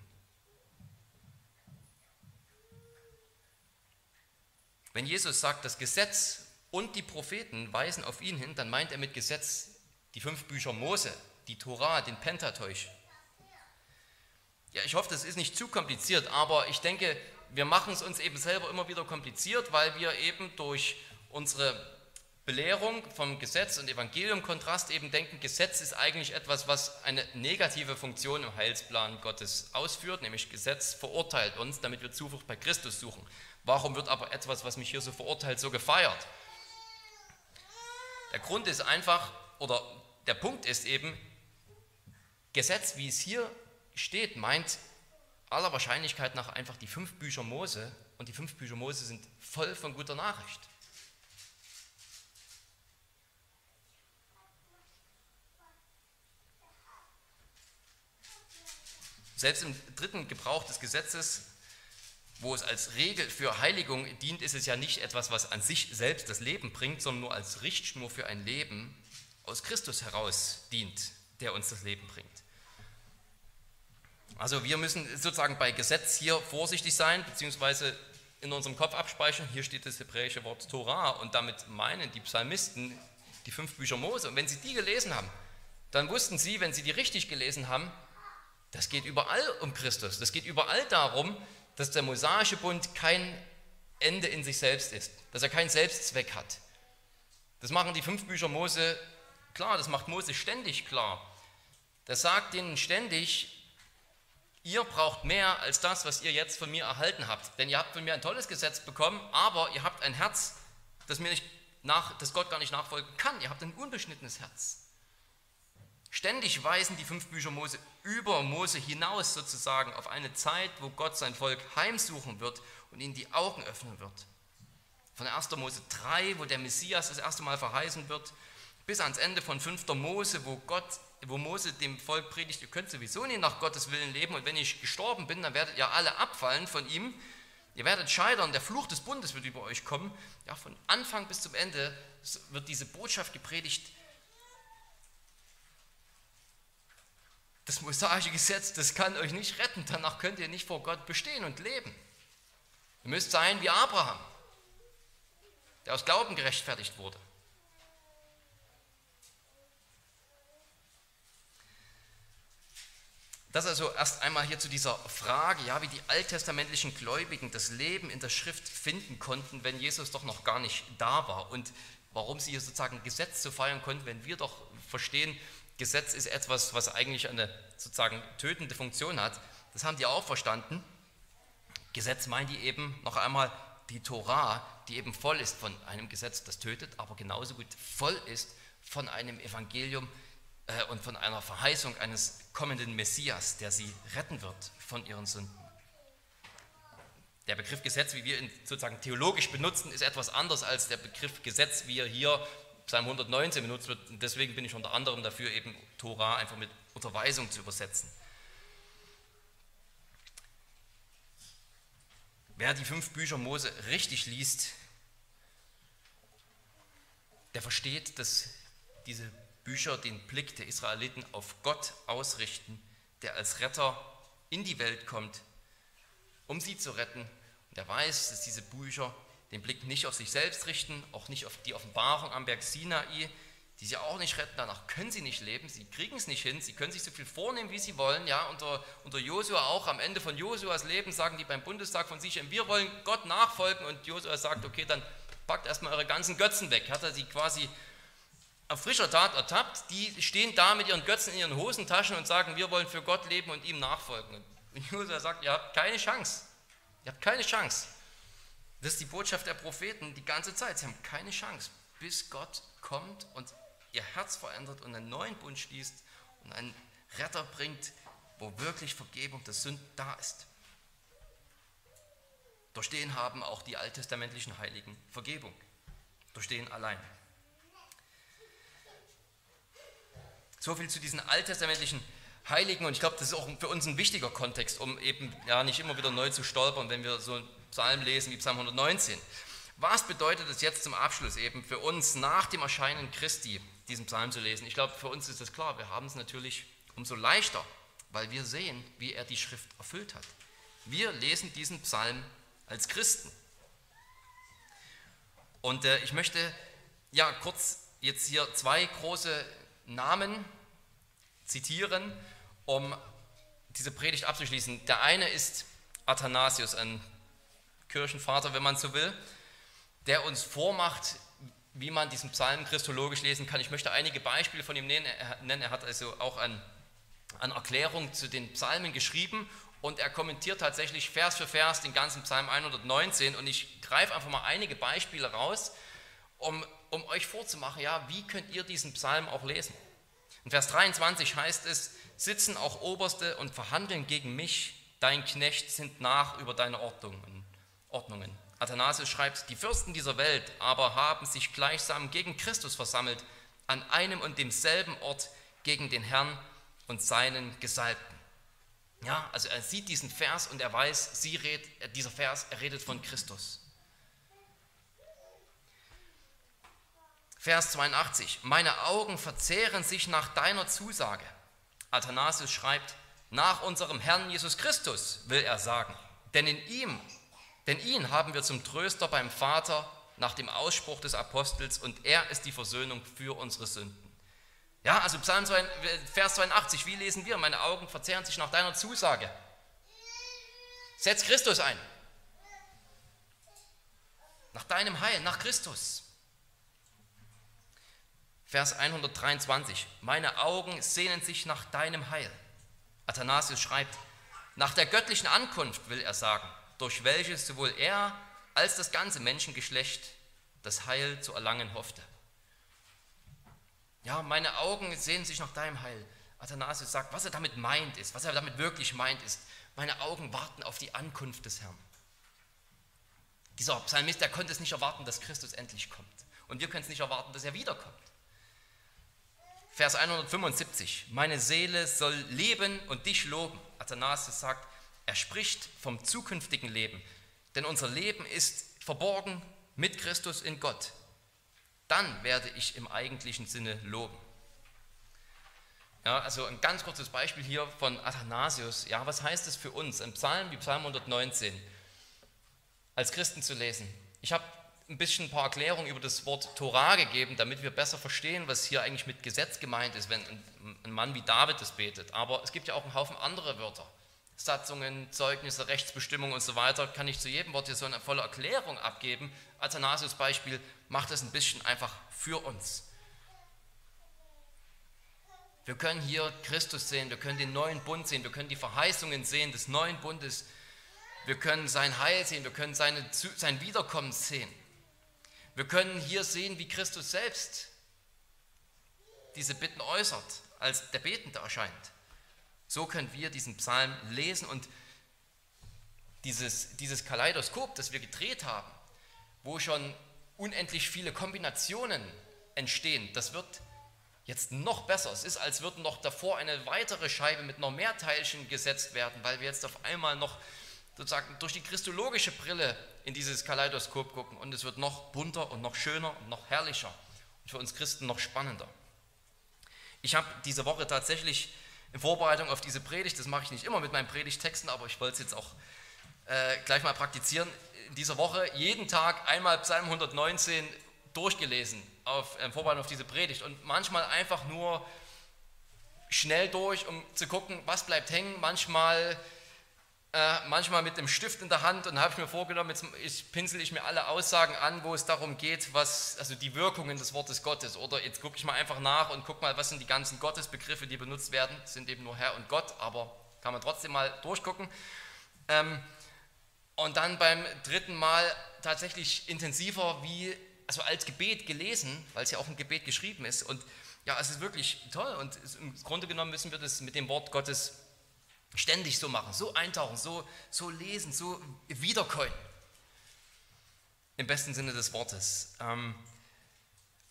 S1: Wenn Jesus sagt, das Gesetz und die Propheten weisen auf ihn hin, dann meint er mit Gesetz die fünf Bücher Mose, die Torah, den Pentateuch. Ja, ich hoffe, das ist nicht zu kompliziert, aber ich denke, wir machen es uns eben selber immer wieder kompliziert, weil wir eben durch unsere Belehrung vom Gesetz und Evangelium-Kontrast eben denken, Gesetz ist eigentlich etwas, was eine negative Funktion im Heilsplan Gottes ausführt, nämlich Gesetz verurteilt uns, damit wir Zuflucht bei Christus suchen. Warum wird aber etwas, was mich hier so verurteilt, so gefeiert? Der Grund ist einfach, oder der Punkt ist eben, Gesetz, wie es hier steht, meint aller Wahrscheinlichkeit nach einfach die fünf Bücher Mose und die fünf Bücher Mose sind voll von guter Nachricht. Selbst im dritten Gebrauch des Gesetzes wo es als Regel für Heiligung dient, ist es ja nicht etwas, was an sich selbst das Leben bringt, sondern nur als Richtschnur für ein Leben aus Christus heraus dient, der uns das Leben bringt. Also wir müssen sozusagen bei Gesetz hier vorsichtig sein, beziehungsweise in unserem Kopf abspeichern. Hier steht das hebräische Wort Torah und damit meinen die Psalmisten die fünf Bücher Mose. Und wenn sie die gelesen haben, dann wussten sie, wenn sie die richtig gelesen haben, das geht überall um Christus. Das geht überall darum, dass der mosaische Bund kein Ende in sich selbst ist, dass er keinen Selbstzweck hat. Das machen die fünf Bücher Mose klar, das macht Mose ständig klar. Das sagt ihnen ständig, ihr braucht mehr als das, was ihr jetzt von mir erhalten habt. Denn ihr habt von mir ein tolles Gesetz bekommen, aber ihr habt ein Herz, das, mir nicht nach, das Gott gar nicht nachfolgen kann. Ihr habt ein unbeschnittenes Herz. Ständig weisen die fünf Bücher Mose über Mose hinaus sozusagen auf eine Zeit, wo Gott sein Volk heimsuchen wird und ihnen die Augen öffnen wird. Von 1. Mose 3, wo der Messias das erste Mal verheißen wird, bis ans Ende von 5. Mose, wo, Gott, wo Mose dem Volk predigt, ihr könnt sowieso nicht nach Gottes Willen leben und wenn ich gestorben bin, dann werdet ihr alle abfallen von ihm. Ihr werdet scheitern, der Fluch des Bundes wird über euch kommen. Ja, von Anfang bis zum Ende wird diese Botschaft gepredigt, Das mosaische Gesetz, das kann euch nicht retten. Danach könnt ihr nicht vor Gott bestehen und leben. Ihr müsst sein wie Abraham, der aus Glauben gerechtfertigt wurde. Das also erst einmal hier zu dieser Frage, ja, wie die alttestamentlichen Gläubigen das Leben in der Schrift finden konnten, wenn Jesus doch noch gar nicht da war und warum sie hier sozusagen Gesetz zu feiern konnten, wenn wir doch verstehen, Gesetz ist etwas, was eigentlich eine sozusagen tötende Funktion hat. Das haben die auch verstanden. Gesetz meint die eben noch einmal die Torah, die eben voll ist von einem Gesetz, das tötet, aber genauso gut voll ist von einem Evangelium äh, und von einer Verheißung eines kommenden Messias, der sie retten wird von ihren Sünden. Der Begriff Gesetz, wie wir ihn sozusagen theologisch benutzen, ist etwas anders als der Begriff Gesetz, wie er hier Psalm 119 benutzt wird. Und deswegen bin ich unter anderem dafür, eben Torah einfach mit Unterweisung zu übersetzen. Wer die fünf Bücher Mose richtig liest, der versteht, dass diese Bücher den Blick der Israeliten auf Gott ausrichten, der als Retter in die Welt kommt, um sie zu retten. Und er weiß, dass diese Bücher den Blick nicht auf sich selbst richten, auch nicht auf die Offenbarung am Berg Sinai, die sie auch nicht retten, danach können sie nicht leben, sie kriegen es nicht hin, sie können sich so viel vornehmen, wie sie wollen, ja, unter, unter Josua auch, am Ende von Josuas Leben sagen die beim Bundestag von sich, wir wollen Gott nachfolgen. Und Josua sagt, okay, dann packt erstmal eure ganzen Götzen weg, hat er sie quasi auf frischer Tat ertappt, die stehen da mit ihren Götzen in ihren Hosentaschen und sagen, wir wollen für Gott leben und ihm nachfolgen. Und Josua sagt, ihr habt keine Chance, ihr habt keine Chance. Das ist die Botschaft der Propheten die ganze Zeit. Sie haben keine Chance, bis Gott kommt und ihr Herz verändert und einen neuen Bund schließt und einen Retter bringt, wo wirklich Vergebung der Sünden da ist. Durch den haben auch die alttestamentlichen Heiligen Vergebung. Durch den allein. So viel zu diesen alttestamentlichen Heiligen und ich glaube, das ist auch für uns ein wichtiger Kontext, um eben ja nicht immer wieder neu zu stolpern, wenn wir so Psalm lesen wie Psalm 119. Was bedeutet es jetzt zum Abschluss eben für uns nach dem Erscheinen Christi, diesen Psalm zu lesen? Ich glaube, für uns ist das klar. Wir haben es natürlich umso leichter, weil wir sehen, wie er die Schrift erfüllt hat. Wir lesen diesen Psalm als Christen. Und äh, ich möchte ja kurz jetzt hier zwei große Namen zitieren, um diese Predigt abzuschließen. Der eine ist Athanasius, ein Kirchenvater, wenn man so will, der uns vormacht, wie man diesen Psalm christologisch lesen kann. Ich möchte einige Beispiele von ihm nennen. Er hat also auch an, an Erklärung zu den Psalmen geschrieben und er kommentiert tatsächlich Vers für Vers den ganzen Psalm 119 und ich greife einfach mal einige Beispiele raus, um, um euch vorzumachen, ja, wie könnt ihr diesen Psalm auch lesen. In Vers 23 heißt es, sitzen auch Oberste und verhandeln gegen mich, dein Knecht sind nach über deine Ordnungen. Ordnungen. Athanasius schreibt, die Fürsten dieser Welt aber haben sich gleichsam gegen Christus versammelt, an einem und demselben Ort gegen den Herrn und seinen Gesalbten.
S2: Ja, also er sieht diesen Vers und er weiß, sie redet, dieser Vers, er redet von Christus. Vers 82. Meine Augen verzehren sich nach deiner Zusage. Athanasius schreibt, nach unserem Herrn Jesus Christus will er sagen. Denn in ihm, denn ihn haben wir zum Tröster beim Vater nach dem Ausspruch des Apostels und er ist die Versöhnung für unsere Sünden. Ja, also Psalm 2, Vers 82, wie lesen wir? Meine Augen verzehren sich nach deiner Zusage. Setz Christus ein. Nach deinem Heil, nach Christus. Vers 123. Meine Augen sehnen sich nach deinem Heil. Athanasius schreibt, nach der göttlichen Ankunft will er sagen, durch welches sowohl er als das ganze Menschengeschlecht das Heil zu erlangen hoffte. Ja, meine Augen sehnen sich nach deinem Heil. Athanasius sagt, was er damit meint ist, was er damit wirklich meint ist, meine Augen warten auf die Ankunft des Herrn. Dieser Psalmist, der konnte es nicht erwarten, dass Christus endlich kommt. Und wir können es nicht erwarten, dass er wiederkommt. Vers 175. Meine Seele soll leben und dich loben. Athanasius sagt, er spricht vom zukünftigen Leben. Denn unser Leben ist verborgen mit Christus in Gott. Dann werde ich im eigentlichen Sinne loben. Ja, also ein ganz kurzes Beispiel hier von Athanasius. Ja, was heißt es für uns, ein Psalm wie Psalm 119 als Christen zu lesen? Ich habe ein bisschen ein paar Erklärungen über das Wort Torah gegeben, damit wir besser verstehen, was hier eigentlich mit Gesetz gemeint ist, wenn ein Mann wie David das betet. Aber es gibt ja auch einen Haufen andere Wörter. Satzungen, Zeugnisse, Rechtsbestimmungen und so weiter, kann ich zu jedem Wort hier so eine volle Erklärung abgeben. Athanasius Beispiel macht das ein bisschen einfach für uns. Wir können hier Christus sehen, wir können den neuen Bund sehen, wir können die Verheißungen sehen des neuen Bundes, wir können sein Heil sehen, wir können seine, sein Wiederkommen sehen. Wir können hier sehen, wie Christus selbst diese Bitten äußert, als der Betende erscheint. So können wir diesen Psalm lesen und dieses, dieses Kaleidoskop, das wir gedreht haben, wo schon unendlich viele Kombinationen entstehen, das wird jetzt noch besser. Es ist, als würden noch davor eine weitere Scheibe mit noch mehr Teilchen gesetzt werden, weil wir jetzt auf einmal noch sozusagen durch die christologische Brille in dieses Kaleidoskop gucken und es wird noch bunter und noch schöner und noch herrlicher und für uns Christen noch spannender. Ich habe diese Woche tatsächlich in Vorbereitung auf diese Predigt, das mache ich nicht immer mit meinen Predigtexten, aber ich wollte es jetzt auch äh, gleich mal praktizieren, in dieser Woche jeden Tag einmal Psalm 119 durchgelesen auf äh, Vorbereitung auf diese Predigt und manchmal einfach nur schnell durch, um zu gucken, was bleibt hängen, manchmal äh, manchmal mit dem Stift in der Hand und habe ich mir vorgenommen, jetzt ich, pinsel ich mir alle Aussagen an, wo es darum geht, was, also die Wirkungen des Wortes Gottes. Oder jetzt gucke ich mal einfach nach und gucke mal, was sind die ganzen Gottesbegriffe, die benutzt werden. Das sind eben nur Herr und Gott, aber kann man trotzdem mal durchgucken. Ähm, und dann beim dritten Mal tatsächlich intensiver wie, also als Gebet gelesen, weil es ja auch ein Gebet geschrieben ist. Und ja, es ist wirklich toll und im Grunde genommen müssen wir das mit dem Wort Gottes Ständig so machen, so eintauchen, so, so lesen, so wiederkäuen. Im besten Sinne des Wortes. Ähm,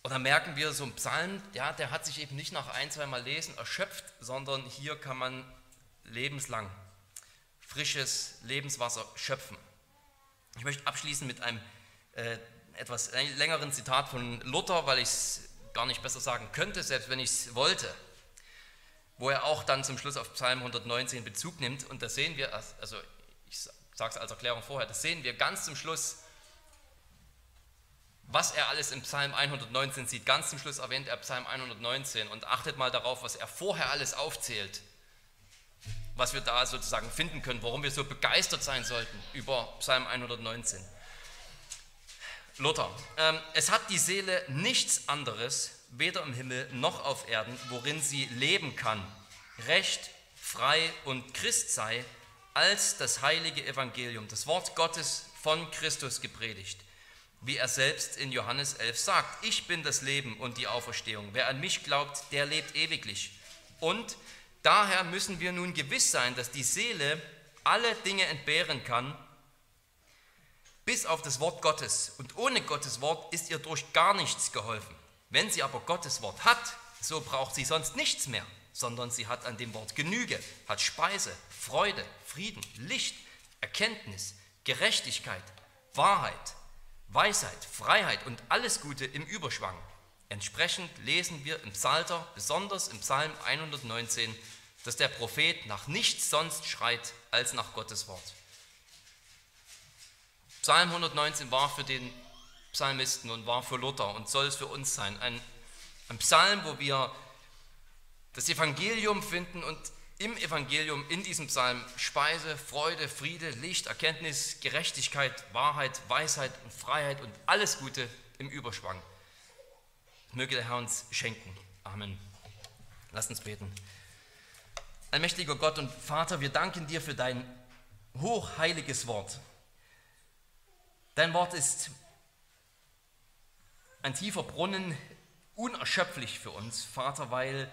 S2: und dann merken wir, so ein Psalm, ja, der hat sich eben nicht nach ein, zwei Mal lesen erschöpft, sondern hier kann man lebenslang frisches Lebenswasser schöpfen. Ich möchte abschließen mit einem äh, etwas längeren Zitat von Luther, weil ich es gar nicht besser sagen könnte, selbst wenn ich es wollte wo er auch dann zum Schluss auf Psalm 119 Bezug nimmt. Und da sehen wir, also ich sage es als Erklärung vorher, das sehen wir ganz zum Schluss, was er alles im Psalm 119 sieht. Ganz zum Schluss erwähnt er Psalm 119 und achtet mal darauf, was er vorher alles aufzählt, was wir da sozusagen finden können, warum wir so begeistert sein sollten über Psalm 119. Luther, ähm, es hat die Seele nichts anderes weder im Himmel noch auf Erden, worin sie leben kann, recht, frei und Christ sei, als das heilige Evangelium, das Wort Gottes von Christus gepredigt. Wie er selbst in Johannes 11 sagt, ich bin das Leben und die Auferstehung. Wer an mich glaubt, der lebt ewiglich. Und daher müssen wir nun gewiss sein, dass die Seele alle Dinge entbehren kann, bis auf das Wort Gottes. Und ohne Gottes Wort ist ihr durch gar nichts geholfen. Wenn sie aber Gottes Wort hat, so braucht sie sonst nichts mehr. sondern sie hat an dem Wort Genüge, hat Speise, Freude, Frieden, Licht, Erkenntnis, Gerechtigkeit, Wahrheit, Weisheit, Freiheit und alles Gute im Überschwang. Entsprechend lesen wir im Psalter, besonders im Psalm 119, dass der Prophet nach nichts sonst schreit als nach Gottes Wort. Psalm 119 war für den Psalmisten und war für Luther und soll es für uns sein. Ein, ein Psalm, wo wir das Evangelium finden und im Evangelium, in diesem Psalm, Speise, Freude, Friede, Licht, Erkenntnis, Gerechtigkeit, Wahrheit, Weisheit und Freiheit und alles Gute im Überschwang. Möge der Herr uns schenken. Amen. Lass uns beten. Allmächtiger Gott und Vater, wir danken dir für dein hochheiliges Wort. Dein Wort ist ein tiefer Brunnen, unerschöpflich für uns, Vater, weil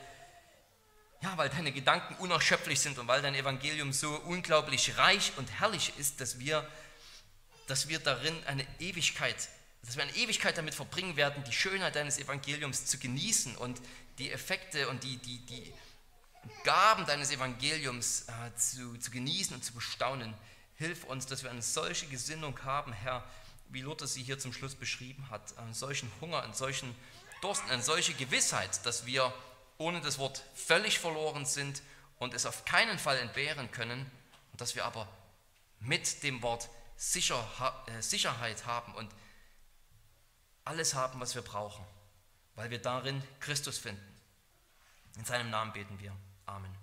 S2: ja, weil deine Gedanken unerschöpflich sind und weil dein Evangelium so unglaublich reich und herrlich ist, dass wir, dass wir darin eine Ewigkeit, dass wir eine Ewigkeit damit verbringen werden, die Schönheit deines Evangeliums zu genießen und die Effekte und die, die, die Gaben deines Evangeliums äh, zu, zu genießen und zu bestaunen. Hilf uns, dass wir eine solche Gesinnung haben, Herr, wie Luther sie hier zum Schluss beschrieben hat, einen solchen Hunger, einen solchen Durst, eine solche Gewissheit, dass wir ohne das Wort völlig verloren sind und es auf keinen Fall entbehren können, dass wir aber mit dem Wort Sicher, äh, Sicherheit haben und alles haben, was wir brauchen, weil wir darin Christus finden. In seinem Namen beten wir. Amen.